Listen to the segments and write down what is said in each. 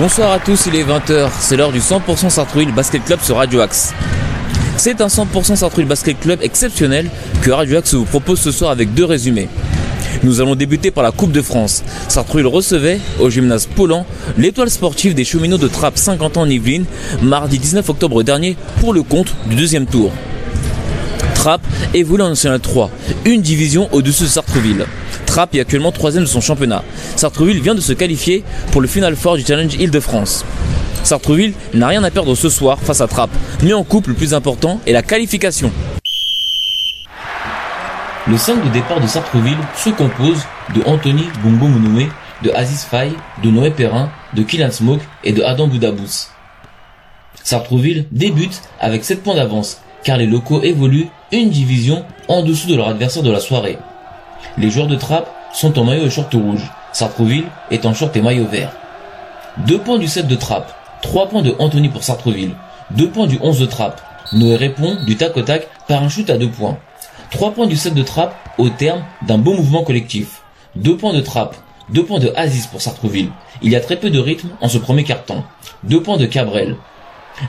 Bonsoir à tous, il est 20h, c'est l'heure du 100% Sartrouville Basket Club sur Radio Axe. C'est un 100% Sartrouville Basket Club exceptionnel que Radio Axe vous propose ce soir avec deux résumés. Nous allons débuter par la Coupe de France. Sartrouville recevait au gymnase Paulan l'étoile sportive des cheminots de Trappes 50 ans en Yvelines mardi 19 octobre dernier pour le compte du deuxième tour. Trappes évolue en National 3, une division au-dessus de Sartreville. Trappes est actuellement troisième de son championnat. Sartreville vient de se qualifier pour le final fort du Challenge Île-de-France. Sartreville n'a rien à perdre ce soir face à Trappes, mais en couple le plus important est la qualification. Le 5 de départ de Sartreville se compose de Anthony Bumbo Mounoué, de Aziz Faye, de Noé Perrin, de Kylian Smoke et de Adam Boudabous. Sartreville débute avec 7 points d'avance car les locaux évoluent une division en dessous de leur adversaire de la soirée. Les joueurs de trappe sont en maillot et short rouge. Sartreville est en short et maillot vert. Deux points du 7 de trappe. 3 points de Anthony pour Sartreville. 2 points du 11 de trappe. Noé répond du tac au tac par un shoot à 2 points. 3 points du 7 de trappe au terme d'un beau mouvement collectif. 2 points de trappe. 2 points de Aziz pour Sartreville. Il y a très peu de rythme en ce premier carton. 2 points de Cabrel.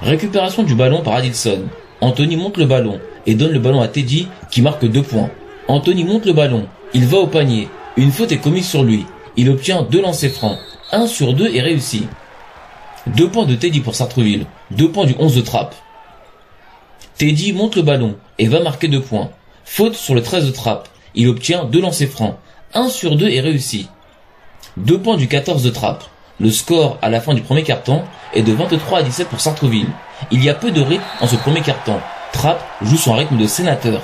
Récupération du ballon par Adilson. Anthony monte le ballon et donne le ballon à Teddy qui marque 2 points. Anthony monte le ballon. Il va au panier. Une faute est commise sur lui. Il obtient deux lancers francs. 1 sur 2 est réussi. 2 points de Teddy pour Sartreville. 2 points du 11 de trappe. Teddy monte le ballon et va marquer 2 points. Faute sur le 13 de trappe. Il obtient deux lancers francs. 1 sur 2 est réussi. 2 points du 14 de trappe. Le score à la fin du premier carton est de 23 à 17 pour Sartreville. Il y a peu de rythme en ce premier carton. Trapp joue son rythme de sénateur.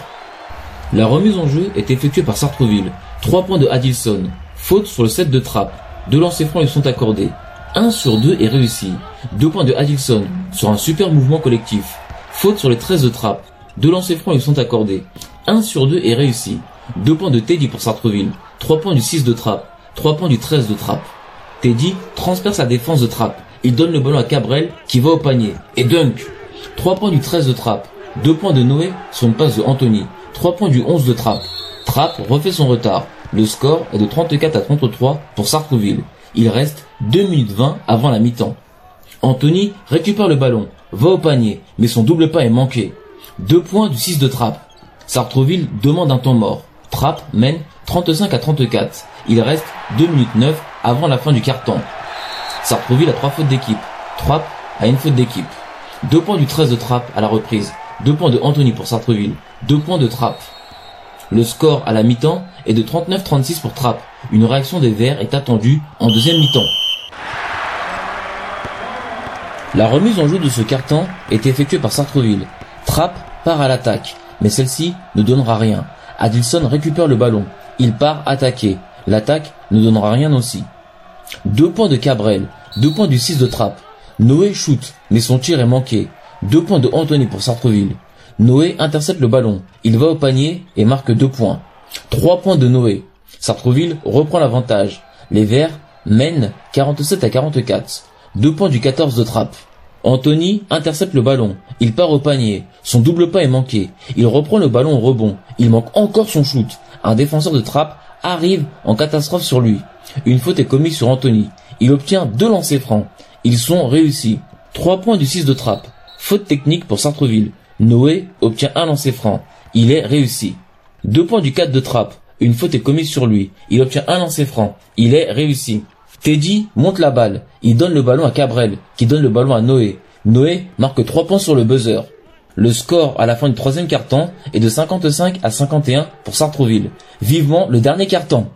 La remise en jeu est effectuée par Sartreville. 3 points de Adilson. Faute sur le 7 de Trapp. Deux lancers francs lui sont accordés. 1 sur 2 est réussi. 2 points de Adilson sur un super mouvement collectif. Faute sur le 13 de Trapp. Deux lancers francs lui sont accordés. 1 sur 2 est réussi. 2 points de Teddy pour Sartreville. 3 points du 6 de Trapp. 3 points du 13 de Trapp. Teddy transperce la défense de Trapp. Il donne le ballon à Cabrel qui va au panier. Et dunk 3 points du 13 de Trapp. 2 points de Noé sur une passe de Anthony. 3 points du 11 de Trapp. Trapp refait son retard. Le score est de 34 à 33 pour Sartreville. Il reste 2 minutes 20 avant la mi-temps. Anthony récupère le ballon, va au panier, mais son double pas est manqué. 2 points du 6 de Trapp. Sartreville demande un temps mort. Trapp mène 35 à 34. Il reste 2 minutes 9 avant la fin du carton. Sartreville a 3 fautes d'équipe. Trapp a une faute d'équipe. 2 points du 13 de Trapp à la reprise. 2 points de Anthony pour Sartreville. 2 points de Trapp. Le score à la mi-temps est de 39-36 pour Trapp. Une réaction des Verts est attendue en deuxième mi-temps. La remise en jeu de ce carton est effectuée par Sartreville. Trapp part à l'attaque, mais celle-ci ne donnera rien. Adilson récupère le ballon. Il part attaquer. L'attaque ne donnera rien aussi. Deux points de Cabrel, deux points du 6 de Trapp. Noé shoot, mais son tir est manqué. Deux points de Anthony pour Sartreville. Noé intercepte le ballon. Il va au panier et marque deux points. Trois points de Noé. Sartreville reprend l'avantage. Les Verts mènent 47 à 44. Deux points du 14 de Trapp. Anthony intercepte le ballon. Il part au panier. Son double pas est manqué. Il reprend le ballon au rebond. Il manque encore son shoot. Un défenseur de Trapp arrive en catastrophe sur lui. Une faute est commise sur Anthony. Il obtient deux lancers francs. Ils sont réussis. Trois points du 6 de Trapp. Faute technique pour Sartreville. Noé obtient un lancer franc. Il est réussi. Deux points du 4 de Trapp. Une faute est commise sur lui. Il obtient un lancer franc. Il est réussi. Teddy monte la balle. Il donne le ballon à Cabrel, qui donne le ballon à Noé. Noé marque 3 points sur le buzzer. Le score à la fin du troisième carton est de 55 à 51 pour Sartreville. Vivement le dernier carton.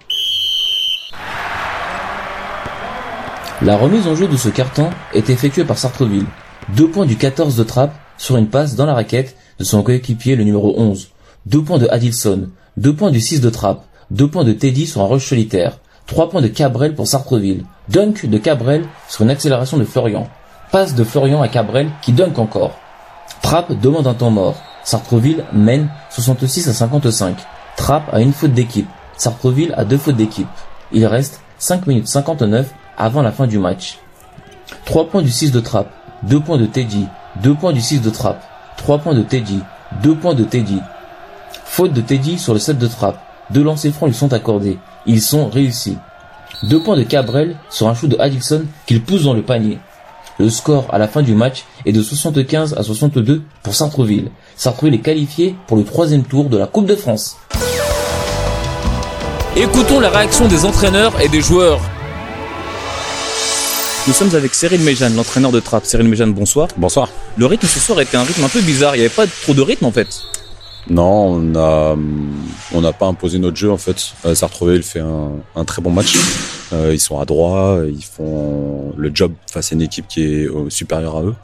La remise en jeu de ce carton est effectuée par Sartreville. Deux points du 14 de Trapp sur une passe dans la raquette de son coéquipier le numéro 11. Deux points de Adilson. Deux points du 6 de Trapp. Deux points de Teddy sur un rush solitaire. Trois points de Cabrel pour Sartreville. Dunk de Cabrel sur une accélération de Florian. Passe de Florian à Cabrel qui dunk encore. Trapp demande un temps mort. Sartreville mène 66 à 55. Trapp a une faute d'équipe. Sartreville a deux fautes d'équipe. Il reste 5 minutes 59 avant la fin du match. 3 points du 6 de Trapp, 2 points de Teddy, 2 points du 6 de Trapp, 3 points de Teddy, 2 points de Teddy. Faute de Teddy sur le 7 de Trapp, deux lancers francs lui sont accordés. Ils sont réussis. Deux points de Cabrel sur un shoot de Addison qu'il pousse dans le panier. Le score à la fin du match est de 75 à 62 pour Sartreville. Sartreville est qualifié pour le troisième tour de la Coupe de France. Écoutons la réaction des entraîneurs et des joueurs. Nous sommes avec Cyril Méjeanne, l'entraîneur de Trappe. Cyril Méjeanne, bonsoir. Bonsoir. Le rythme ce soir était un rythme un peu bizarre. Il n'y avait pas trop de rythme en fait. Non, on a on n'a pas imposé notre jeu en fait. Euh, Sartreville fait un, un très bon match. Euh, ils sont à droit, ils font le job face à une équipe qui est euh, supérieure à eux.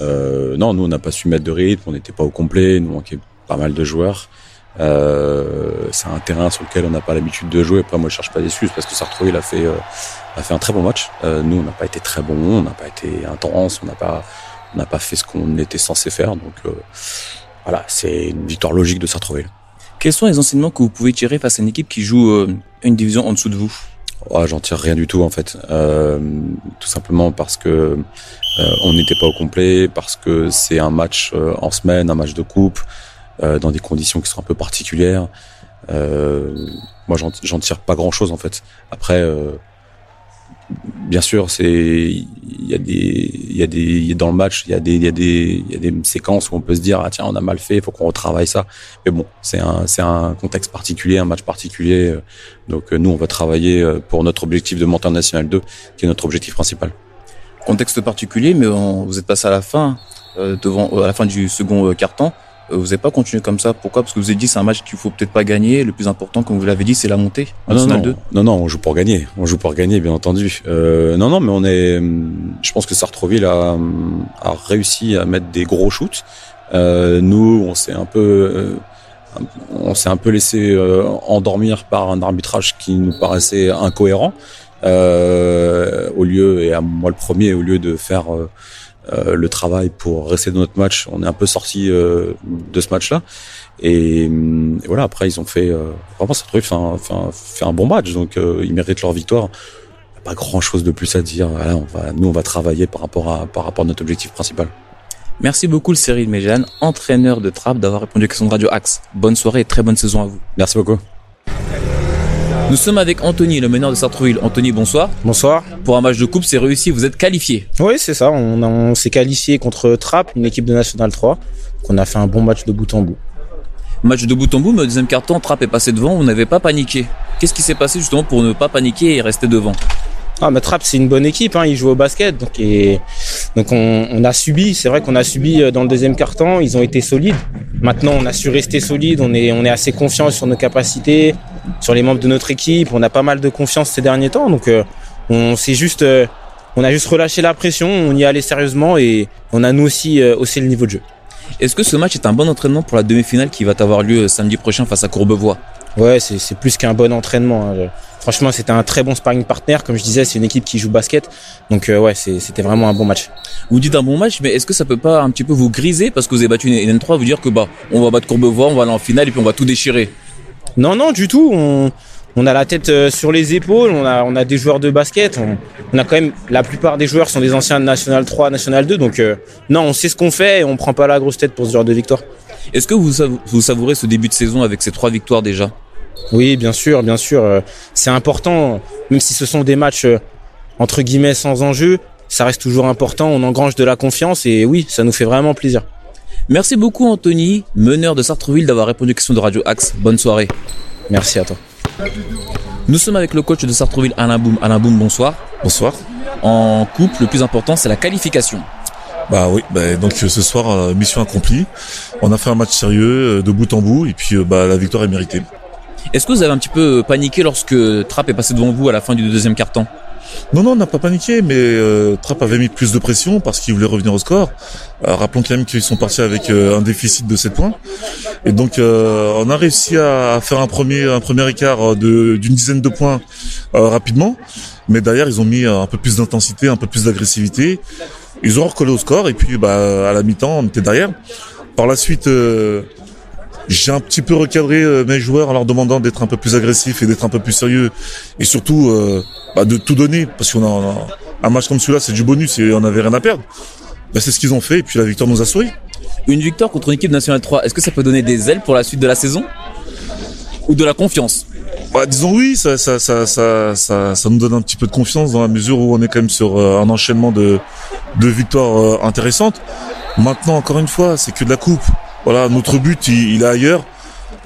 Euh, non, nous on n'a pas su mettre de rythme, on n'était pas au complet, nous manquait pas mal de joueurs. Euh, c'est un terrain sur lequel on n'a pas l'habitude de jouer. Après, moi, je cherche pas d'excuses parce que Sartreville a fait a fait un très bon match. nous, on n'a pas été très bon, on n'a pas été intense, on n'a pas on n'a pas fait ce qu'on était censé faire. Donc voilà, c'est une victoire logique de Sartreville. Quels sont les enseignements que vous pouvez tirer face à une équipe qui joue euh, une division en dessous de vous? Oh, J'en tire rien du tout en fait. Euh, tout simplement parce que euh, on n'était pas au complet, parce que c'est un match euh, en semaine, un match de coupe, euh, dans des conditions qui sont un peu particulières. moi, j'en tire pas grand chose en fait. Après bien sûr, c'est il y a des il y a des dans le match, il y a des il y a des il y a des séquences où on peut se dire ah tiens, on a mal fait, il faut qu'on retravaille ça. Mais bon, c'est un c'est un contexte particulier, un match particulier. Donc nous on va travailler pour notre objectif de monter en national 2 qui est notre objectif principal. Contexte particulier mais vous êtes passé à la fin euh, devant à la fin du second euh, quart-temps euh, vous n'avez pas continué comme ça. Pourquoi? Parce que vous avez dit c'est un match qu'il faut peut-être pas gagner. Le plus important, comme vous l'avez dit, c'est la montée en non, non, 2. Non, non, on joue pour gagner. On joue pour gagner, bien entendu. Euh, non, non, mais on est. Je pense que Sartreville a, a réussi à mettre des gros shoots. Euh, nous, on s'est un peu. Euh, on s'est un peu laissé euh, endormir par un arbitrage qui nous paraissait incohérent. au lieu, et à moi le premier, au lieu de faire euh, le travail pour rester dans notre match. On est un peu sorti euh, de ce match-là. Et, voilà, après ils ont fait euh, vraiment ça trouve fait un, fait, un, bon match, donc ils méritent leur victoire. Pas grand chose de plus à dire. Voilà, on va, nous on va travailler par rapport à par rapport à notre objectif principal. Merci beaucoup le Cyril Méjeanne, entraîneur de Trappe, d'avoir répondu à la question de Radio Axe. Bonne soirée et très bonne saison à vous. Merci beaucoup. Nous sommes avec Anthony, le meneur de Sartreville. Anthony, bonsoir. Bonsoir. Pour un match de coupe, c'est réussi, vous êtes qualifié. Oui, c'est ça. On, s'est qualifié contre Trapp, une équipe de National 3. qu'on a fait un bon match de bout en bout. Match de bout en bout, mais au deuxième carton, Trapp est passé devant, vous n'avez pas paniqué. Qu'est-ce qui s'est passé justement pour ne pas paniquer et rester devant? Ah, mais Trapp, c'est une bonne équipe. Hein. Ils jouent au basket, donc et donc on, on a subi. C'est vrai qu'on a subi euh, dans le deuxième quart-temps. Ils ont été solides. Maintenant, on a su rester solide. On est on est assez confiant sur nos capacités, sur les membres de notre équipe. On a pas mal de confiance ces derniers temps. Donc euh, on s'est juste euh, on a juste relâché la pression. On y allait sérieusement et on a nous aussi haussé le niveau de jeu. Est-ce que ce match est un bon entraînement pour la demi-finale qui va avoir lieu samedi prochain face à Courbevoie? Ouais, c'est plus qu'un bon entraînement. Hein. Franchement, c'était un très bon sparring partner. Comme je disais, c'est une équipe qui joue basket. Donc euh, ouais, c'était vraiment un bon match. Vous dites un bon match, mais est-ce que ça peut pas un petit peu vous griser parce que vous avez battu une N3, vous dire que bah on va battre Courbevoie, on va aller en finale et puis on va tout déchirer? Non, non, du tout. On, on a la tête euh, sur les épaules, on a, on a des joueurs de basket, on, on, a quand même, la plupart des joueurs sont des anciens de National 3, National 2, donc euh, non, on sait ce qu'on fait et on prend pas la grosse tête pour ce genre de victoire. Est-ce que vous, vous savourez ce début de saison avec ces trois victoires déjà? Oui, bien sûr, bien sûr. Euh, c'est important, même si ce sont des matchs euh, entre guillemets sans enjeu, ça reste toujours important. On engrange de la confiance et oui, ça nous fait vraiment plaisir. Merci beaucoup Anthony, meneur de Sartreville, d'avoir répondu aux questions de Radio Axe. Bonne soirée. Merci à toi. Nous sommes avec le coach de Sartreville, Alain Boum. Alain Boum, bonsoir. Bonsoir. En couple, le plus important, c'est la qualification. Bah oui, bah, donc ce soir, euh, mission accomplie. On a fait un match sérieux, de bout en bout, et puis bah, la victoire est méritée. Est-ce que vous avez un petit peu paniqué lorsque Trapp est passé devant vous à la fin du deuxième quart-temps? Non, non, on n'a pas paniqué, mais euh, Trapp avait mis plus de pression parce qu'il voulait revenir au score. Euh, rappelons quand même qu'ils sont partis avec euh, un déficit de 7 points. Et donc, euh, on a réussi à faire un premier, un premier écart d'une dizaine de points rapidement. Mais derrière, ils ont mis un peu plus d'intensité, un peu plus d'agressivité. Ils ont recollé au score et puis bah, à la mi-temps, on était derrière. Par la suite, j'ai un petit peu recadré euh, mes joueurs en leur demandant d'être un peu plus agressifs et d'être un peu plus sérieux et surtout euh, bah, de tout donner parce qu'on a, un match comme celui-là, c'est du bonus et on n'avait rien à perdre. Bah, c'est ce qu'ils ont fait et puis la victoire nous a souri. Une victoire contre une équipe nationale 3, est-ce que ça peut donner des ailes pour la suite de la saison? Ou de la confiance? Bah, disons oui, ça, ça, ça, ça, ça, ça nous donne un petit peu de confiance dans la mesure où on est quand même sur euh, un enchaînement de, de victoires intéressantes. Maintenant, encore une fois, c'est que de la coupe. Voilà, notre but, il, il est ailleurs.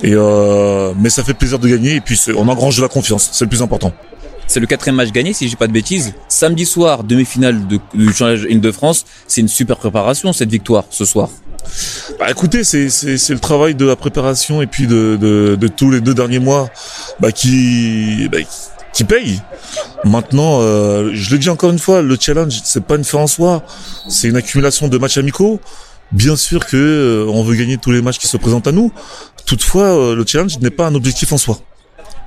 Et euh, mais ça fait plaisir de gagner et puis on engrange de la confiance, c'est le plus important. C'est le quatrième match gagné, si j'ai pas de bêtises. Samedi soir, demi-finale de, du Challenge Île-de-France. C'est une super préparation, cette victoire, ce soir. Bah écoutez, c'est c'est c'est le travail de la préparation et puis de de, de tous les deux derniers mois, bah qui bah, qui paye. Maintenant, euh, je le dis encore une fois, le challenge c'est pas une fin en soi, c'est une accumulation de matchs amicaux. Bien sûr que euh, on veut gagner tous les matchs qui se présentent à nous. Toutefois, euh, le challenge n'est pas un objectif en soi.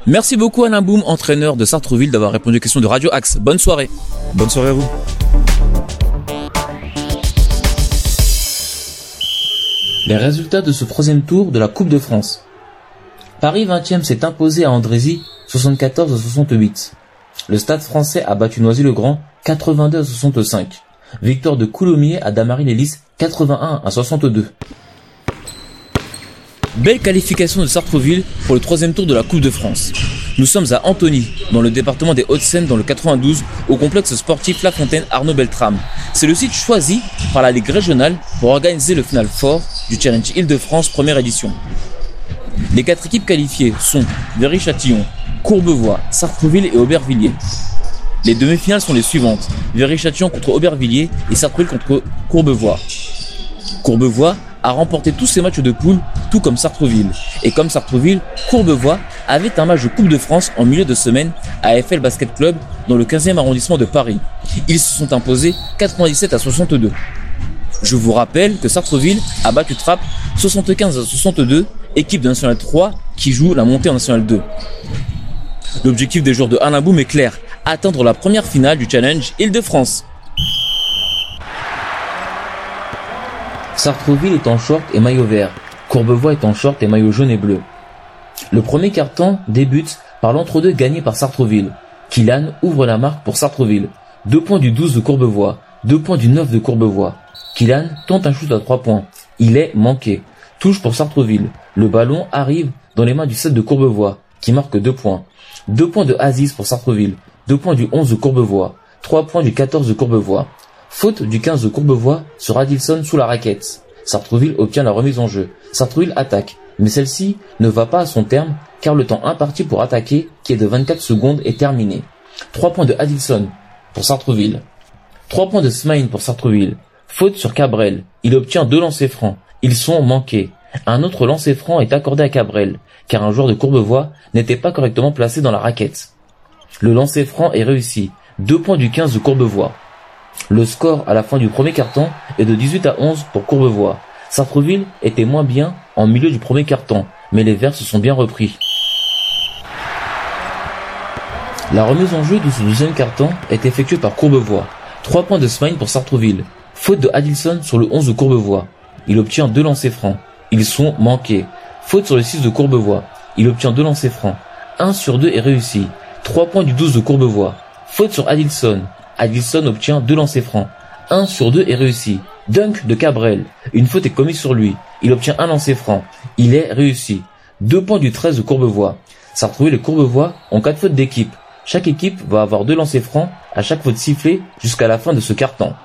Merci beaucoup Alain Boum, entraîneur de Sartreville, d'avoir répondu aux questions de Radio Axe. Bonne soirée. Bonne soirée à vous. Les résultats de ce troisième tour de la Coupe de France. Paris 20e s'est imposé à Andrézy 74 à 68. Le Stade français a battu Noisy-le-Grand 82 à 65. Victoire de Coulommiers à Damary-les-Lys 81 à 62. Belle qualification de Sartreville pour le troisième tour de la Coupe de France. Nous sommes à Antony, dans le département des Hauts-de-Seine, dans le 92, au complexe sportif La Fontaine Arnaud Beltrame. C'est le site choisi par la Ligue régionale pour organiser le final fort du Challenge Île-de-France première édition. Les quatre équipes qualifiées sont Véry-Châtillon, Courbevoie, Sartreville et Aubervilliers. Les demi-finales sont les suivantes Véry-Châtillon contre Aubervilliers et Sartreville contre Courbevoie. Courbevoie a remporté tous ses matchs de poule, tout comme Sartreville. Et comme Sartreville, Courbevoie avait un match de Coupe de France en milieu de semaine à FL Basket Club dans le 15e arrondissement de Paris. Ils se sont imposés 97 à 62. Je vous rappelle que Sartreville a battu Trappes 75 à 62, équipe de National 3 qui joue la montée en National 2. L'objectif des joueurs de Alain est clair, atteindre la première finale du Challenge Île-de-France. Sartreville est en short et maillot vert. Courbevoie est en short et maillot jaune et bleu. Le premier carton débute par l'entre-deux gagné par Sartreville. Kylan ouvre la marque pour Sartreville. Deux points du 12 de Courbevoie. Deux points du 9 de Courbevoie. Kylan tente un shoot à trois points. Il est manqué. Touche pour Sartreville. Le ballon arrive dans les mains du 7 de Courbevoie, qui marque deux points. Deux points de Aziz pour Sartreville. Deux points du 11 de Courbevoie. Trois points du 14 de Courbevoie. Faute du 15 de Courbevoie sur Adilson sous la raquette. Sartreville obtient la remise en jeu. Sartreville attaque, mais celle-ci ne va pas à son terme car le temps imparti pour attaquer, qui est de 24 secondes, est terminé. 3 points de Adilson pour Sartreville. 3 points de Smain pour Sartreville. Faute sur Cabrel. Il obtient deux lancers francs. Ils sont manqués. Un autre lancer franc est accordé à Cabrel, car un joueur de Courbevoie n'était pas correctement placé dans la raquette. Le lancer franc est réussi. 2 points du 15 de Courbevoie. Le score à la fin du premier carton est de 18 à 11 pour Courbevoie. Sartreville était moins bien en milieu du premier carton, mais les Verts se sont bien repris. La remise en jeu de ce deuxième carton est effectuée par Courbevoie. 3 points de Smain pour Sartreville. Faute de Adilson sur le 11 de Courbevoie. Il obtient deux lancers francs. Ils sont manqués. Faute sur le 6 de Courbevoie. Il obtient deux lancers francs. 1 sur 2 est réussi. 3 points du 12 de Courbevoie. Faute sur Adilson. Adilson obtient deux lancers francs. 1 sur 2 est réussi. Dunk de Cabrel. Une faute est commise sur lui. Il obtient un lancer franc. Il est réussi. 2 points du 13 de Courbevoie. Sartreville et Courbevoie ont 4 fautes d'équipe. Chaque équipe va avoir deux lancers francs à chaque faute sifflée jusqu'à la fin de ce carton.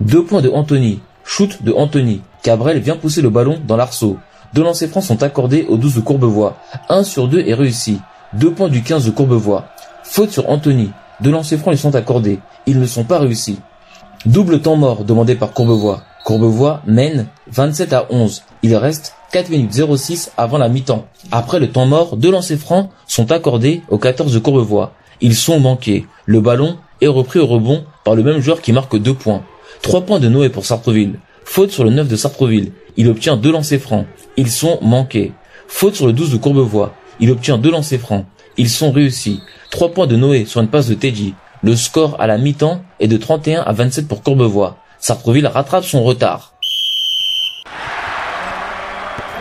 2 points de Anthony. Shoot de Anthony. Cabrel vient pousser le ballon dans l'arceau. Deux lancers francs sont accordés au 12 de Courbevoie. 1 sur 2 est réussi. 2 points du 15 de Courbevoie. Faute sur Anthony. Deux lancers francs lui sont accordés. Ils ne sont pas réussis. Double temps mort demandé par Courbevoie. Courbevoie mène 27 à 11. Il reste 4 minutes 06 avant la mi-temps. Après le temps mort, deux lancers francs sont accordés au 14 de Courbevoie. Ils sont manqués. Le ballon est repris au rebond par le même joueur qui marque 2 points. 3 points de Noé pour Sartreville. Faute sur le 9 de Sartreville. Il obtient deux lancers francs. Ils sont manqués. Faute sur le 12 de Courbevoie. Il obtient deux lancers francs. Ils sont réussis. 3 points de Noé sur une passe de Teddy. Le score à la mi-temps est de 31 à 27 pour Courbevoie. Sartreville rattrape son retard.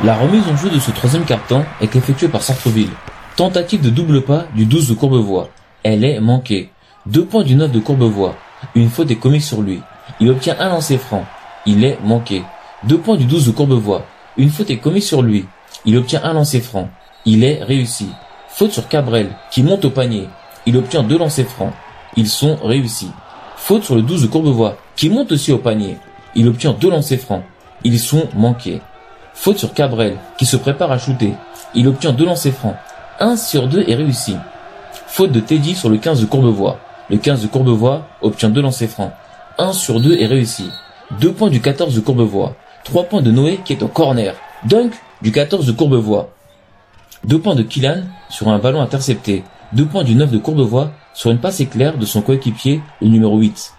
La remise en jeu de ce troisième carton est effectuée par Sartreville. Tentative de double pas du 12 de Courbevoie. Elle est manquée. Deux points du 9 de Courbevoie. Une faute est commise sur lui. Il obtient un lancer franc. Il est manqué. Deux points du 12 de Courbevoie. Une faute est commise sur lui. Il obtient un lancer franc. Il est réussi. Faute sur Cabrel, qui monte au panier. Il obtient deux lancers francs. Ils sont réussis. Faute sur le 12 de Courbevoie, qui monte aussi au panier. Il obtient deux lancers francs. Ils sont manqués. Faute sur Cabrel, qui se prépare à shooter. Il obtient deux lancers francs. Un sur deux est réussi. Faute de Teddy sur le 15 de Courbevoie. Le 15 de Courbevoie obtient deux lancers francs. Un sur deux est réussi. Deux points du 14 de Courbevoie. Trois points de Noé qui est au corner. Dunk du 14 de Courbevoie. Deux points de Killan sur un ballon intercepté. Deux points du 9 de Courbevoie sur une passe éclair de son coéquipier, le numéro 8.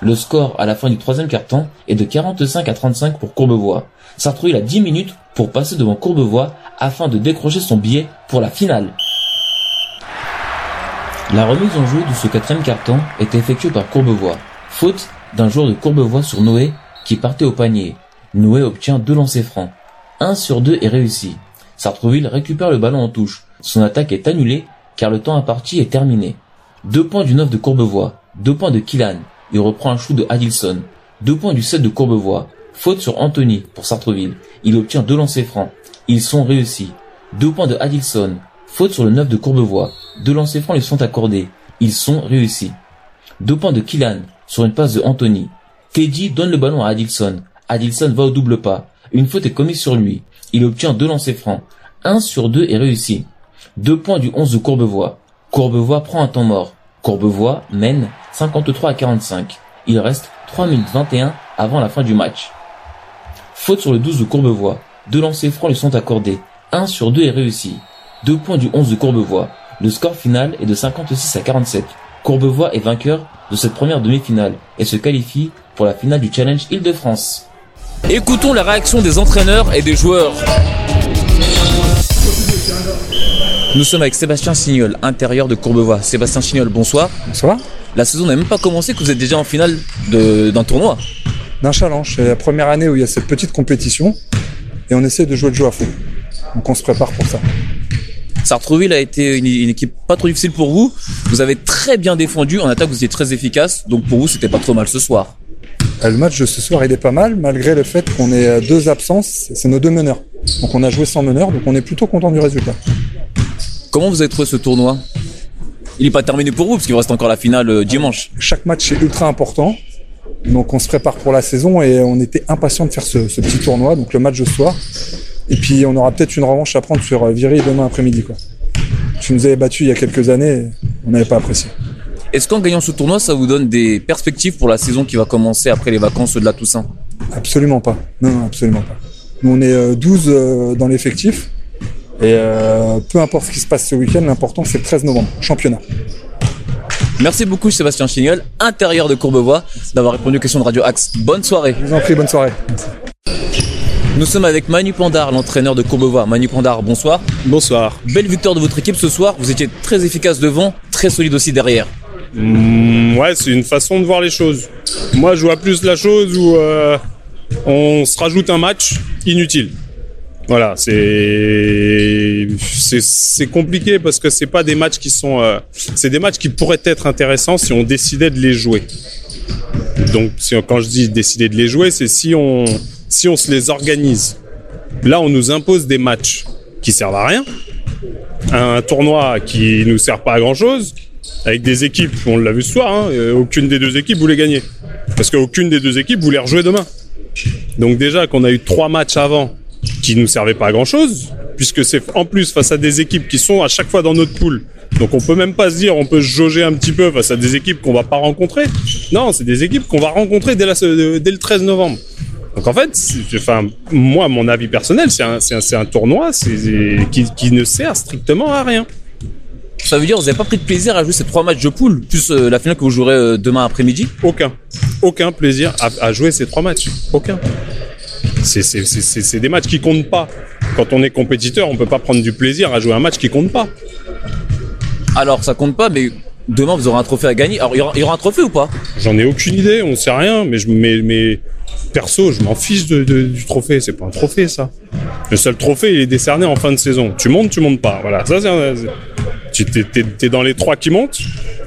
Le score à la fin du troisième quart-temps est de 45 à 35 pour Courbevoie. Sartrouville a 10 minutes pour passer devant Courbevoie afin de décrocher son billet pour la finale. La remise en jeu de ce quatrième carton est effectuée par Courbevoie. Faute d'un joueur de Courbevoie sur Noé qui partait au panier. Noé obtient deux lancers francs. Un sur deux est réussi. Sartrouville récupère le ballon en touche. Son attaque est annulée car le temps imparti est terminé. Deux points du 9 de Courbevoie. Deux points de Killan. Il reprend un shoot de Adilson. Deux points du 7 de Courbevoie. Faute sur Anthony pour Sartreville. Il obtient deux lancers francs. Ils sont réussis. Deux points de Adilson. Faute sur le 9 de Courbevoie. Deux lancers francs lui sont accordés. Ils sont réussis. Deux points de Killan sur une passe de Anthony. Teddy donne le ballon à Adilson. Adilson va au double pas. Une faute est commise sur lui. Il obtient deux lancers francs. Un sur deux est réussi. Deux points du 11 de Courbevoie. Courbevoie prend un temps mort. Courbevoie mène 53 à 45. Il reste 3 minutes 21 avant la fin du match. Faute sur le 12 de Courbevoie. Deux lancers francs lui sont accordés. Un sur deux est réussi. Deux points du 11 de Courbevoie. Le score final est de 56 à 47. Courbevoie est vainqueur de cette première demi-finale et se qualifie pour la finale du Challenge Île-de-France. Écoutons la réaction des entraîneurs et des joueurs. Nous sommes avec Sébastien Signol, intérieur de Courbevoie. Sébastien Signol, bonsoir. Bonsoir. La saison n'a même pas commencé que vous êtes déjà en finale de- d'un tournoi. D'un challenge, c'est la première année où il y a cette petite compétition et on essaie de jouer le jeu à fond. Donc on se prépare pour ça. Sartreville a été une, une équipe pas trop difficile pour vous. Vous avez très bien défendu. En attaque, vous étiez très efficace. Donc pour vous, c'était pas trop mal ce soir. Euh, Le match de ce soir, il est pas mal, malgré le fait qu'on ait deux absences, c'est nos deux meneurs. Donc on a joué sans meneur, donc on est plutôt content du résultat. Comment vous avez trouvé ce tournoi? Il n'est pas terminé pour vous, parce qu'il vous reste encore la finale euh, dimanche. Chaque match est ultra important, donc on se prépare pour la saison et on était impatient de faire ce, ce petit tournoi, donc le match de ce soir. Et puis on aura peut-être une revanche à prendre sur euh, Viry demain après-midi. Quoi. Tu nous avais battu il y a quelques années, on n'avait pas apprécié. Est-ce qu'en gagnant ce tournoi, ça vous donne des perspectives pour la saison qui va commencer après les vacances de la Toussaint? Absolument pas. Non, non, absolument pas. Nous, on est euh, 12 euh, dans l'effectif. Et euh, peu importe ce qui se passe ce week-end, l'important c'est le 13 novembre, championnat. Merci beaucoup Sébastien Chignol, intérieur de Courbevoie, d'avoir répondu aux questions de Radio Axe. Bonne soirée. Je vous en prie, bonne soirée. Nous sommes avec Manu Pandar, l'entraîneur de Courbevoie. Manu Pandar, bonsoir. Bonsoir. Belle victoire de votre équipe ce soir. Vous étiez très efficace devant, très solide aussi derrière. Mm, ouais, c'est une façon de voir les choses. Moi, je vois plus la chose où euh, on se rajoute un match inutile. Voilà, c'est c'est compliqué parce que c'est pas des matchs qui sont euh, c'est des matchs qui pourraient être intéressants si on décidait de les jouer. Donc quand je dis décider de les jouer, c'est si on si on se les organise. Là, on nous impose des matchs qui servent à rien, un tournoi qui nous sert pas à grand chose, avec des équipes, on l'a vu ce soir, hein, euh, aucune des deux équipes voulait gagner. Parce qu'aucune des deux équipes voulait rejouer demain. Donc déjà qu'on a eu trois matchs avant qui nous servaient pas à grand chose, puisque c'est en plus face à des équipes qui sont à chaque fois dans notre poule. Donc on peut même pas se dire on peut se jauger un petit peu face à des équipes qu'on va pas rencontrer. Non, c'est des équipes qu'on va rencontrer dès, dès le 13 novembre. Donc en fait, enfin, moi, mon avis personnel, c'est un, tournoi qui ne sert strictement à rien. Ça veut dire que vous n'avez pas pris de plaisir à jouer ces trois matchs de poule, plus euh, la finale que vous jouerez euh, demain après-midi? Aucun. Aucun plaisir à, à jouer ces trois matchs. Aucun. C'est- des matchs qui comptent pas. Quand on est compétiteur, on peut pas prendre du plaisir à jouer un match qui compte pas. Alors ça compte pas, mais demain vous aurez un trophée à gagner. Alors il y aura, il y aura un trophée ou pas? J'en ai aucune idée, on sait rien, mais, je, mais, mais perso, je m'en fiche de, de- du trophée. C'est pas un trophée, ça. Le seul trophée, il est décerné en fin de saison. Tu montes, tu montes pas. Voilà, ça c'est. Tu t'es, dans les trois qui montent.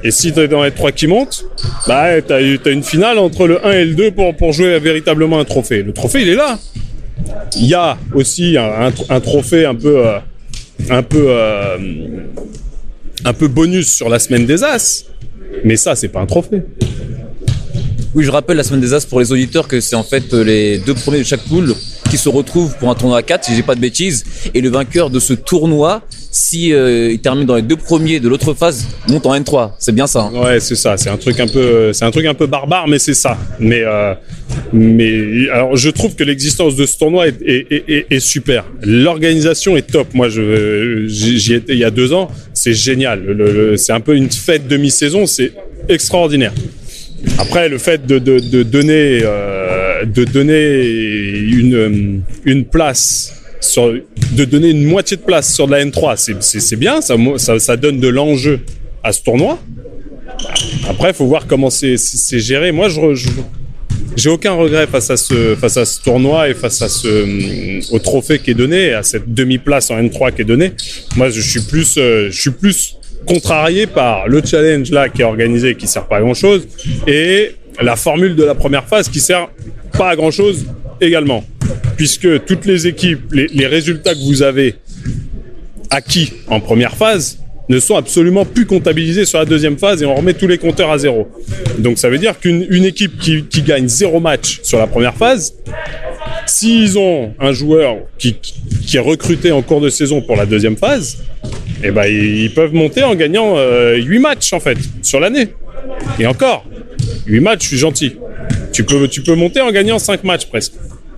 Et si t'es dans les trois qui montent, bah t'as, une finale entre le 1 et le 2 pour, pour jouer véritablement un trophée. Le trophée, il est là. Il y a aussi un trophée un peu euh, un peu, euh, un peu bonus sur la semaine des As. Mais ça, c'est pas un trophée. Oui, je rappelle la semaine des As pour les auditeurs que c'est en fait euh, les deux premiers de chaque poule qui se retrouvent pour un tournoi à 4, si j'ai pas de bêtises. Et le vainqueur de ce tournoi, si euh, il termine dans les deux premiers de l'autre phase, monte en N3. C'est bien ça. hein. Ouais, c'est ça. C'est un truc un peu, c'est un truc un peu barbare, mais c'est ça. Mais, euh, mais alors, je trouve que l'existence de ce tournoi est, super. L'organisation est top. Moi, j'y étais il y a deux ans. C'est génial. C'est un peu une fête de mi-saison. C'est extraordinaire. Après, le fait de, de, donner, euh, de donner une, une place de donner une moitié de place sur de la N3, c'est- bien. Ça, donne de l'enjeu à ce tournoi. Après, il faut voir comment c'est- géré. Moi, je, je- j'ai aucun regret face à ce tournoi et face hum, au trophée qui est donné, à cette demi-place en N3 qui est donnée. Moi, je suis plus euh, je suis plus contrarié par le challenge là qui est organisé qui sert pas à grand chose et la formule de la première phase qui sert pas à grand chose également, puisque toutes les équipes, les, résultats que vous avez acquis en première phase ne sont absolument plus comptabilisés sur la deuxième phase et on remet tous les compteurs à zéro. Donc ça veut dire qu'une une équipe qui, gagne zéro match sur la première phase, s'ils ont un joueur qui, est recruté en cours de saison pour la deuxième phase, eh ben ils ils peuvent monter en gagnant euh, 8 matchs en fait sur l'année. Et encore, 8 matchs, je suis gentil. Tu peux, tu peux monter en gagnant 5 matchs presque.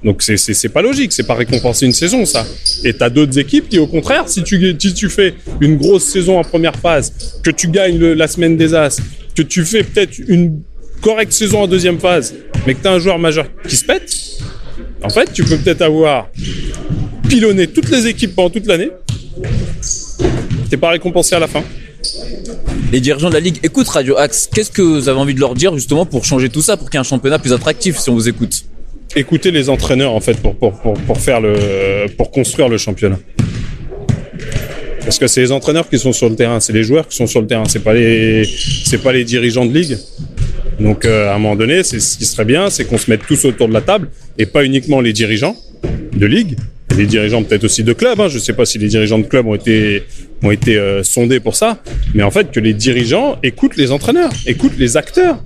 Donc c'est pas logique, c'est pas récompenser une saison ça. Et t'as d'autres équipes qui au contraire, si tu si tu fais une grosse saison en première phase, que tu gagnes la semaine des As, que tu fais peut-être une correcte saison en deuxième phase, mais que t'as un joueur majeur qui se pète, en fait tu peux peut-être avoir pilonné toutes les équipes pendant toute l'année. T'es pas récompensé à la fin. Les dirigeants de la Ligue écoutent Radio Axe. Qu'est-ce que vous avez envie de leur dire justement pour changer tout ça, pour qu'il y ait un championnat plus attractif si on vous écoute? Écouter les entraîneurs en fait pour pour pour, pour faire le pour construire le championnat. Parce que c'est les entraîneurs qui sont sur le terrain, c'est les joueurs qui sont sur le terrain, c'est pas les c'est pas les dirigeants de ligue. Donc euh, à un moment donné, c'est ce qui serait bien, c'est qu'on se mette tous autour de la table et pas uniquement les dirigeants de ligue, les dirigeants peut-être aussi de clubs. Hein. Je sais pas si les dirigeants de clubs ont été ont été euh, sondés pour ça, mais en fait que les dirigeants écoutent les entraîneurs, écoutent les acteurs.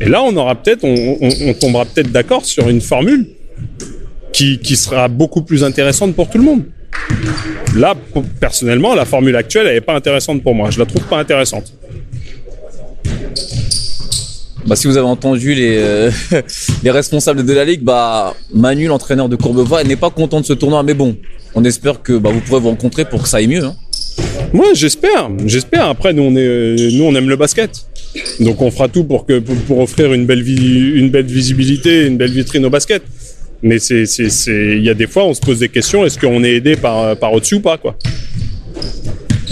Et là, on aura peut-être, on, on- on tombera peut-être d'accord sur une formule qui, qui sera beaucoup plus intéressante pour tout le monde. Là, personnellement, la formule actuelle, elle n'est pas intéressante pour moi. Je la trouve pas intéressante. Bah, si vous avez entendu les, euh, les responsables de la Ligue, bah, Manu, l'entraîneur de Courbevoie, n'est pas content de ce tournoi. Mais bon, on espère que bah, vous pourrez vous rencontrer pour que ça aille mieux. hein. Moi, j'espère, j'espère. Après, nous, on est, euh, nous, on aime le basket. Donc, on fera tout pour que, pour, pour offrir une belle vie, une belle visibilité, une belle vitrine au basket. Mais c'est, il y a des fois, on se pose des questions. Est-ce qu'on est aidé par, par au-dessus ou pas, quoi?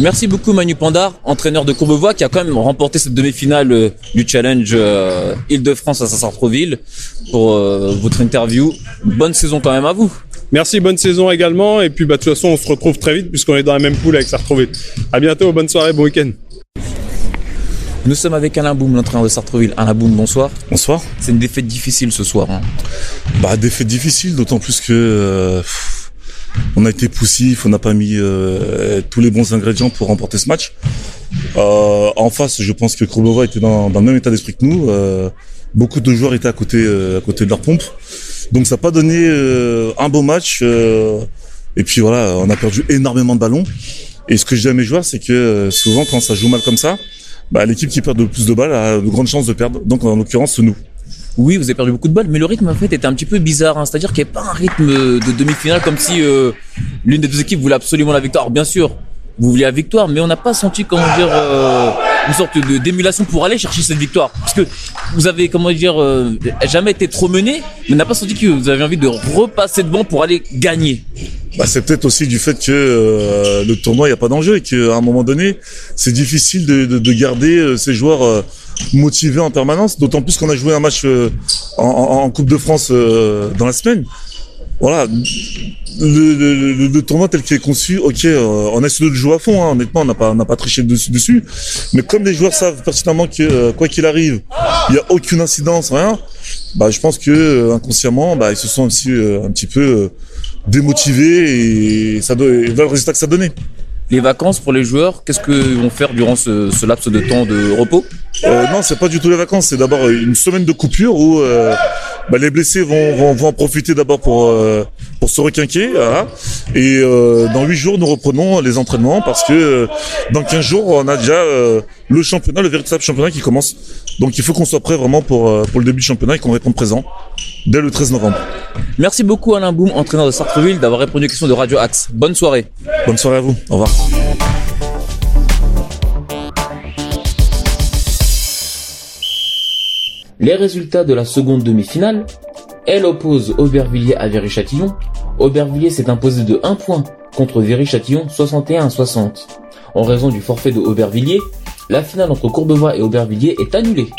Merci beaucoup Manu Pandar, entraîneur de Courbevoie, qui a quand même remporté cette demi-finale euh, du challenge euh, Île-de-France à Sartreville pour euh, votre interview. Bonne saison quand même à vous. Merci, bonne saison également. Et puis, bah, de toute façon, on se retrouve très vite puisqu'on est dans la même poule avec Sartreville. À bientôt, bonne soirée, bon week-end. Nous sommes avec Alain Boum, l'entraîneur de Sartreville. Alain Boum, bonsoir. Bonsoir. C'est une défaite difficile ce soir. hein. Bah défaite difficile, d'autant plus que euh, on a été poussif, on n'a pas mis euh, tous les bons ingrédients pour remporter ce match. Euh, en face, je pense que Krobova était dans, dans le même état d'esprit que nous. Euh, beaucoup de joueurs étaient à côté, euh, à côté de leur pompe, donc ça n'a pas donné euh, un beau match. euh, et puis voilà, on a perdu énormément de ballons. Et ce que je dis à mes joueurs, c'est que euh, souvent quand ça joue mal comme ça, bah, l'équipe qui perd le plus de balles a de grandes chances de perdre. Donc en l'occurrence, nous. Oui, vous avez perdu beaucoup de balles, mais le rythme en fait était un petit peu bizarre. hein. C'est-à-dire qu'il n'y avait pas un rythme de demi-finale comme si euh, l'une des deux équipes voulait absolument la victoire. Bien sûr, vous vouliez la victoire, mais on n'a pas senti comment dire euh, une sorte de d'émulation pour aller chercher cette victoire. Parce que vous avez comment dire euh, jamais été trop mené, mais n'a pas senti que vous avez envie de repasser devant pour aller gagner. Bah, c'est peut-être aussi du fait que euh, le tournoi, il n'y a pas d'enjeu et qu'à un moment donné, c'est difficile de, de, de garder euh, ces joueurs euh, motivés en permanence, d'autant plus qu'on a joué un match en, Coupe de France dans la semaine. Voilà, le, le, le- le tournoi tel qu'il est conçu, ok, euh, on a essayé de le jouer à fond, hein, honnêtement, on n'a pas, on pas triché dessus, dessus, mais comme les joueurs savent pertinemment que euh, quoi qu'il arrive, il n'y a aucune incidence, rien, bah, je pense que euh, inconsciemment, bah, ils se sont aussi euh, un petit peu euh, démotivés et ça et voilà le résultat que ça donnait. Les vacances pour les joueurs, qu'est-ce qu'ils vont faire durant ce, ce laps de temps de repos? Euh, non, c'est pas du tout les vacances. C'est d'abord une semaine de coupure où euh, bah, les blessés vont, vont, vont en profiter d'abord pour euh, pour se requinquer. voilà. Et euh, dans huit jours, nous reprenons les entraînements parce que euh, dans 15 jours, on a déjà euh, le championnat, le véritable championnat qui commence. Donc il faut qu'on soit prêt vraiment pour euh, pour le début du championnat et qu'on réponde présent dès le 13 novembre. Merci beaucoup Alain Boum, entraîneur de Sartreville, d'avoir répondu aux questions de Radio Axe. Bonne soirée. Bonne soirée à vous. Au revoir. Les résultats de la seconde demi-finale, elle oppose Aubervilliers à Viry-Châtillon. Aubervilliers s'est imposé de 1 point contre Viry-Châtillon 61 à 60. En raison du forfait de Aubervilliers, la finale entre Courbevoie et Aubervilliers est annulée.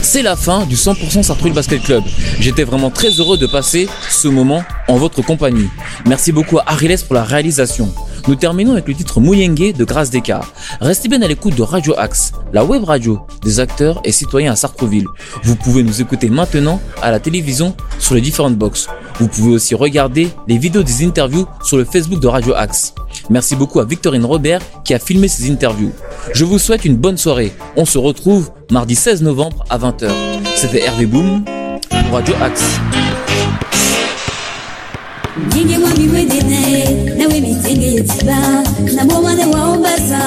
C'est la fin du 100% Sartreville Basket Club. J'étais vraiment très heureux de passer ce moment en votre compagnie. Merci beaucoup à Ariles pour la réalisation. Nous terminons avec le titre Mouyengue de Grâce Descartes. Restez bien à l'écoute de Radio Axe, la web radio des acteurs et citoyens à Sartreville. Vous pouvez nous écouter maintenant à la télévision sur les différentes boxes. Vous pouvez aussi regarder les vidéos des interviews sur le Facebook de Radio Axe. Merci beaucoup à Victorine Robert qui a filmé ces interviews. Je vous souhaite une bonne soirée. On se retrouve mardi 16 novembre à 20h. C'était Hervé Boom Radio Axe. kitsba nabomane waombasa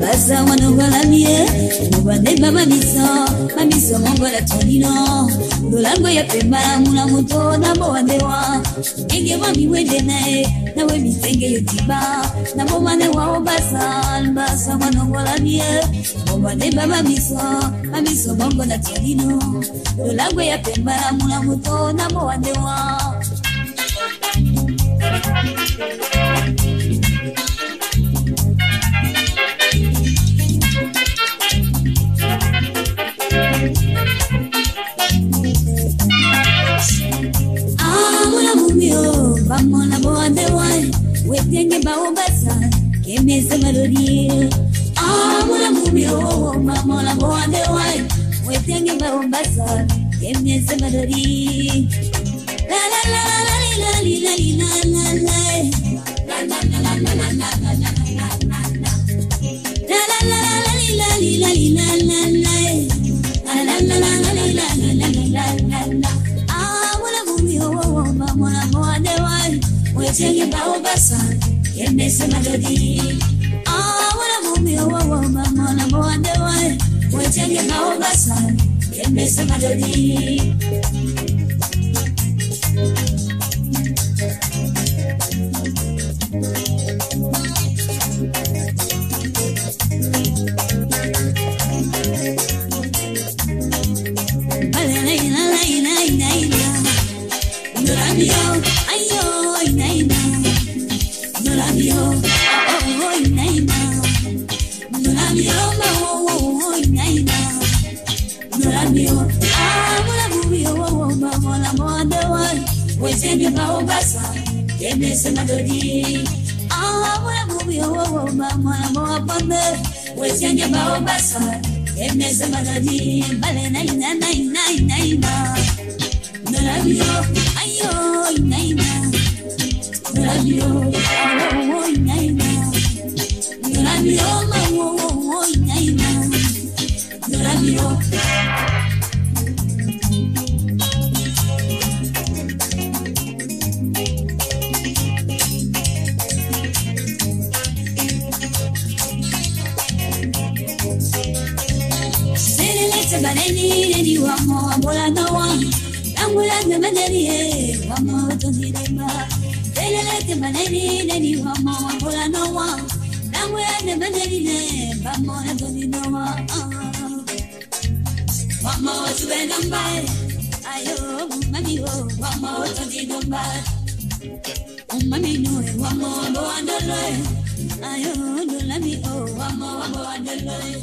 baza wanogolamye mubane mamamiso mamiso mongola tolino ndolango ya pembalamula moto nabowandewa ndenge wamiwende naye nawe mitenge yotiba nabomane waombasa baza wanogolamye mubane mamamiso mamiso mongola tolino ndolango ya pembalamula moto nabowandewa Thank you. Take it back, Obasa. Give me some melody. pamoja wengine wa pamoja tuende one ayo mami ho pamoja tuende one umami nyoe wamo bo andaloe one more, ho wamo wamo andaloe